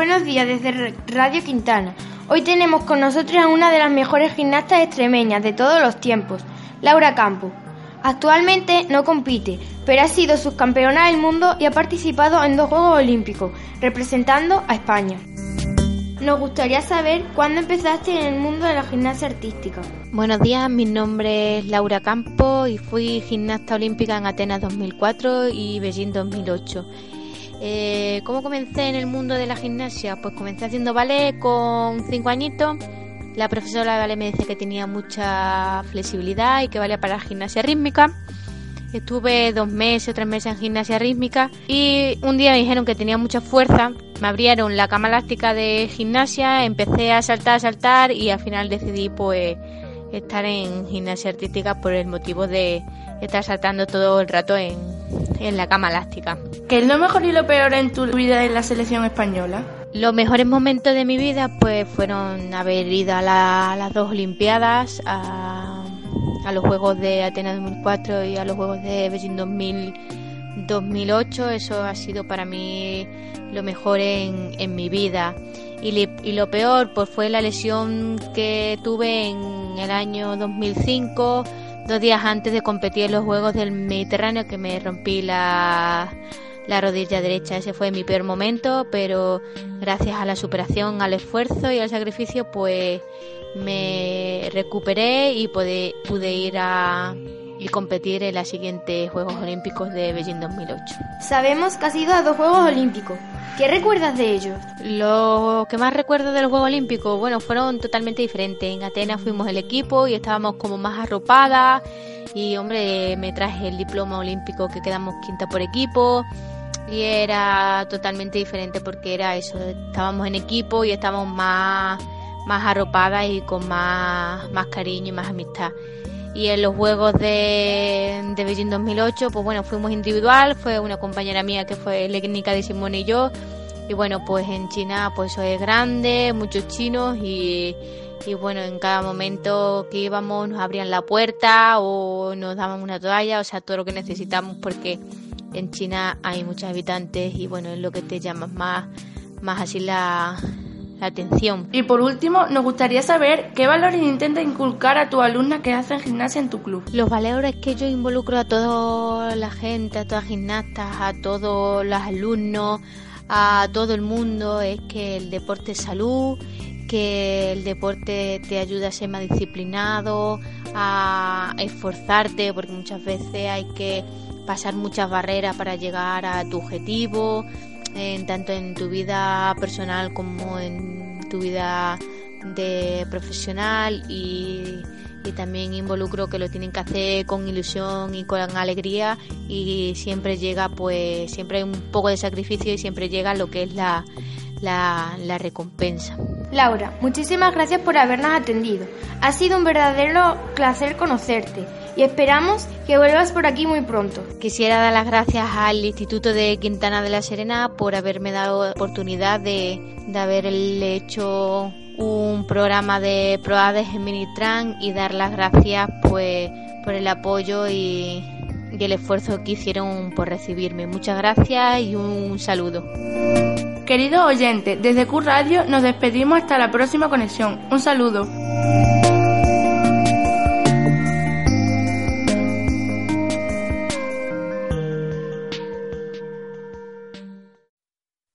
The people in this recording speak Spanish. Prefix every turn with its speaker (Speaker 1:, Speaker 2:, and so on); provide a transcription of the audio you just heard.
Speaker 1: Buenos días desde Radio Quintana. Hoy tenemos con nosotros a una de las mejores gimnastas extremeñas de todos los tiempos, Laura Campo. Actualmente no compite, pero ha sido subcampeona del mundo y ha participado en dos Juegos Olímpicos, representando a España. Nos gustaría saber cuándo empezaste en el mundo de la gimnasia artística.
Speaker 2: Buenos días, mi nombre es Laura Campo y fui gimnasta olímpica en Atenas 2004 y Beijing 2008. Eh, ¿Cómo comencé en el mundo de la gimnasia? Pues comencé haciendo ballet con cinco añitos. La profesora de ballet me decía que tenía mucha flexibilidad y que valía para la gimnasia rítmica. Estuve dos meses tres meses en gimnasia rítmica y un día me dijeron que tenía mucha fuerza. Me abrieron la cama elástica de gimnasia, empecé a saltar, a saltar y al final decidí pues estar en gimnasia artística por el motivo de estar saltando todo el rato en, en la cama elástica.
Speaker 3: ¿Qué es lo mejor y lo peor en tu vida en la selección española?
Speaker 2: Los mejores momentos de mi vida pues fueron haber ido a, las dos Olimpiadas, a, los Juegos de Atenas 2004 y a los Juegos de Beijing 2008. Eso ha sido para mí lo mejor en, en mi vida. Y, y, lo peor pues fue la lesión que tuve en el año 2005 dos días antes de competir en los Juegos del Mediterráneo que me rompí la, la rodilla derecha. Ese fue mi peor momento, pero gracias a la superación, al esfuerzo y al sacrificio, pues me recuperé y pude, pude ir a y competir en los siguientes Juegos Olímpicos de Beijing 2008.
Speaker 1: Sabemos que has ido a dos Juegos Olímpicos. ¿Qué recuerdas de ellos?
Speaker 2: Lo que más recuerdo de los Juegos Olímpicos, bueno, fueron totalmente diferentes. En Atenas fuimos el equipo y estábamos como más arropadas y, hombre, me traje el diploma olímpico que quedamos quinta por equipo y era totalmente diferente porque era eso, estábamos en equipo y estábamos más, más arropadas y con más, más cariño y más amistad y en los Juegos de, de Beijing 2008, pues bueno, fuimos individual, fue una compañera mía que fue técnica de Simone y yo, y bueno, pues en China pues eso es grande, muchos chinos y, y bueno, en cada momento que íbamos nos abrían la puerta o nos daban una toalla, o sea, todo lo que necesitamos porque en China hay muchos habitantes y bueno, es lo que te llama más, más así la, atención.
Speaker 3: Y por último, nos gustaría saber qué valores intenta inculcar a tu alumna que hacen gimnasia en tu club.
Speaker 2: Los valores que yo involucro a toda la gente, a todas las gimnastas, a todos los alumnos, a todo el mundo es que el deporte es salud, que el deporte te ayuda a ser más disciplinado, a esforzarte, porque muchas veces hay que pasar muchas barreras para llegar a tu objetivo en, tanto en tu vida personal como en tu vida de profesional y, y, también involucro que lo tienen que hacer con ilusión y con alegría y siempre llega pues siempre hay un poco de sacrificio y siempre llega lo que es la, la, la recompensa.
Speaker 1: Laura, muchísimas gracias por habernos atendido. Ha sido un verdadero placer conocerte y esperamos que vuelvas por aquí muy pronto.
Speaker 2: Quisiera dar las gracias al Instituto de Quintana de la Serena por haberme dado la oportunidad de, de haberle hecho un programa de ProAdes en Minitran y dar las gracias pues por el apoyo y, y el esfuerzo que hicieron por recibirme. Muchas gracias y un saludo.
Speaker 3: Querido oyente, desde Q Radio nos despedimos hasta la próxima conexión. Un saludo.